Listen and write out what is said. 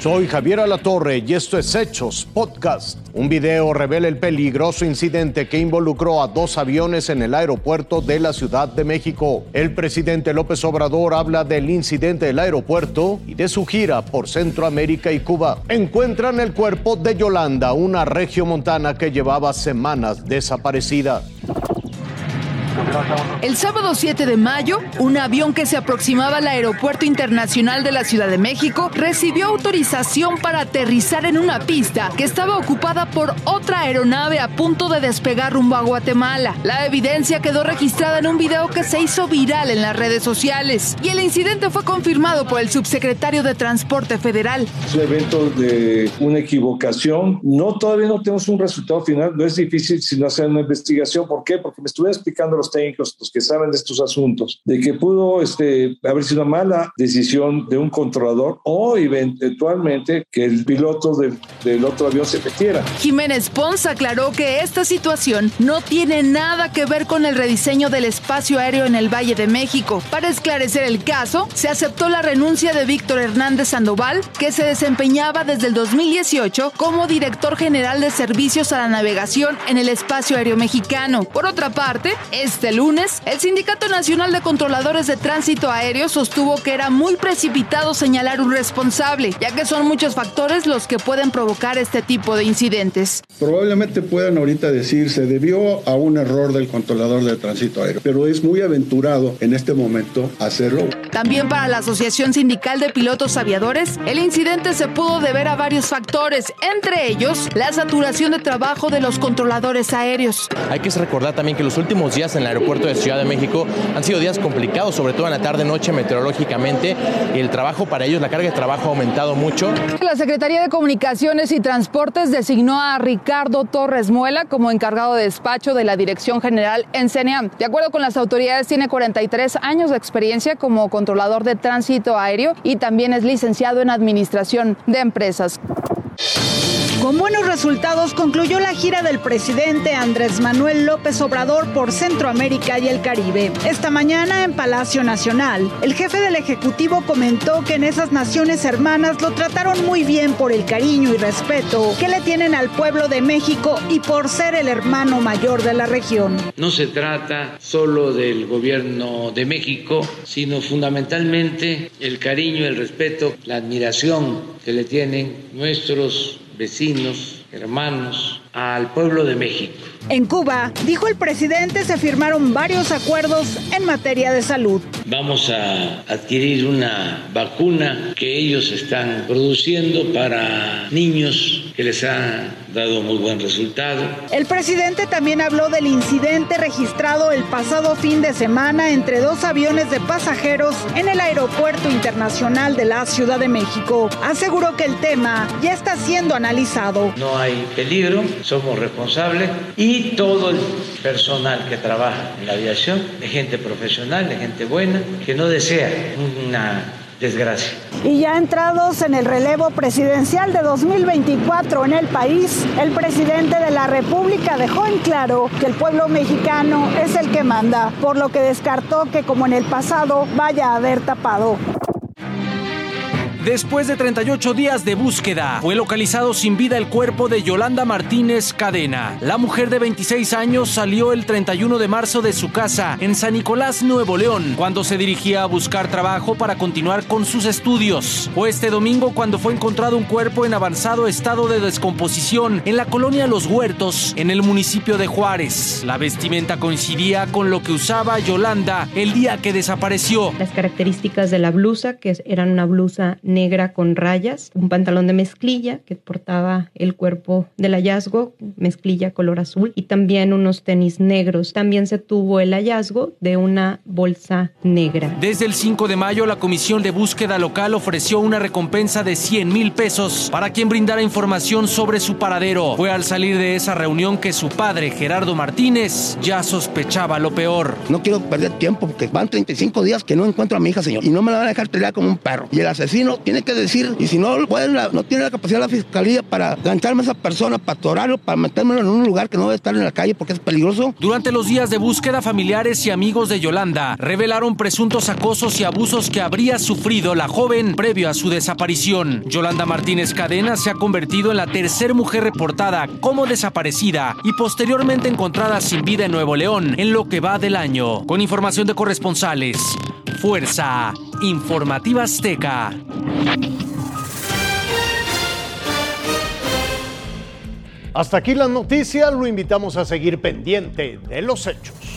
Soy Javier Alatorre y esto es Hechos Podcast. Un video revela el peligroso incidente que involucró a dos aviones en el aeropuerto de la Ciudad de México. El presidente López Obrador habla del incidente del aeropuerto y de su gira por Centroamérica y Cuba. Encuentran el cuerpo de Yolanda, una regiomontana que llevaba semanas desaparecida. El sábado 7 de mayo, un avión que se aproximaba al Aeropuerto Internacional de la Ciudad de México recibió autorización para aterrizar en una pista que estaba ocupada por otra aeronave a punto de despegar rumbo a Guatemala. La evidencia quedó registrada en un video que se hizo viral en las redes sociales y el incidente fue confirmado por el subsecretario de Transporte Federal. Es un evento de una equivocación. No, todavía no tenemos un resultado final. No es difícil si no hacer una investigación. ¿Por qué? Porque me estuve explicando los los que saben de estos asuntos, de que pudo este, haber sido una mala decisión de un controlador o eventualmente que el piloto del otro avión se metiera. Jiménez Pons aclaró que esta situación no tiene nada que ver con el rediseño del espacio aéreo en el Valle de México. Para esclarecer el caso, se aceptó la renuncia de Víctor Hernández Sandoval, que se desempeñaba desde el 2018 como director general de servicios a la navegación en el espacio aéreo mexicano. Por otra parte, este lunes, el Sindicato Nacional de Controladores de Tránsito Aéreo sostuvo que era muy precipitado señalar un responsable, ya que son muchos factores los que pueden provocar este tipo de incidentes. Probablemente puedan ahorita decir se debió a un error del controlador de tránsito aéreo, pero es muy aventurado en este momento hacerlo. También para la Asociación Sindical de Pilotos Aviadores, el incidente se pudo deber a varios factores, entre ellos la saturación de trabajo de los controladores aéreos. Hay que recordar también que los últimos días en el aeropuerto de Ciudad de México han sido días complicados, sobre todo en la tarde-noche meteorológicamente, el trabajo para ellos, la carga de trabajo ha aumentado mucho. La Secretaría de Comunicaciones y Transportes designó a Ricardo Torres Muela como encargado de despacho de la Dirección General en CNEAM. De acuerdo con las autoridades, tiene 43 años de experiencia como controlador de tránsito aéreo y también es licenciado en Administración de Empresas. Con buenos resultados concluyó la gira del presidente Andrés Manuel López Obrador por Centroamérica y el Caribe. Esta mañana en Palacio Nacional, el jefe del Ejecutivo comentó que en esas naciones hermanas lo trataron muy bien por el cariño y respeto que le tienen al pueblo de México y por ser el hermano mayor de la región. No se trata solo del gobierno de México, sino fundamentalmente el cariño, el respeto, la admiración que le tienen nuestros vecinos, hermanos, al pueblo de México. En Cuba, dijo el presidente, se firmaron varios acuerdos en materia de salud. Vamos a adquirir una vacuna que ellos están produciendo para niños que les ha dado muy buen resultado. El presidente también habló del incidente registrado el pasado fin de semana entre dos aviones de pasajeros en el Aeropuerto Internacional de la Ciudad de México. Aseguró que el tema ya está siendo analizado. No hay peligro, somos responsables y todo el personal que trabaja en la aviación es gente profesional, es gente buena, que no desea una desgracia. Y ya entrados en el relevo presidencial de 2024 en el país, el presidente de la República dejó en claro que el pueblo mexicano es el que manda, por lo que descartó que como en el pasado vaya a haber tapado. Después de 38 días de búsqueda, fue localizado sin vida el cuerpo de Yolanda Martínez Cadena. La mujer de 26 años salió el 31 de marzo de su casa en San Nicolás, Nuevo León, cuando se dirigía a buscar trabajo para continuar con sus estudios. Fue este domingo cuando fue encontrado un cuerpo en avanzado estado de descomposición en la colonia Los Huertos, en el municipio de Juárez. La vestimenta coincidía con lo que usaba Yolanda el día que desapareció. Las características de la blusa, que eran una blusa negra con rayas, un pantalón de mezclilla que portaba el cuerpo del hallazgo, mezclilla color azul, y también unos tenis negros. También se tuvo el hallazgo de una bolsa negra. Desde el 5 de mayo, la Comisión de Búsqueda Local ofreció una recompensa de 100 mil pesos para quien brindara información sobre su paradero. Fue al salir de esa reunión que su padre, Gerardo Martínez, ya sospechaba lo peor. No quiero perder tiempo porque van 35 días que no encuentro a mi hija, señor, y no me la van a dejar pelear como un perro. Y el asesino tiene que decir, y si no no tiene la capacidad la fiscalía para gancharme a esa persona, para atorarlo, para metérmelo en un lugar que no debe estar en la calle porque es peligroso. Durante los días de búsqueda, familiares y amigos de Yolanda revelaron presuntos acosos y abusos que habría sufrido la joven previo a su desaparición. Yolanda Martínez Cadena se ha convertido en la tercera mujer reportada como desaparecida y posteriormente encontrada sin vida en Nuevo León en lo que va del año. Con información de corresponsales, Fuerza Informativa Azteca. Hasta aquí las noticias, lo invitamos a seguir pendiente de los hechos.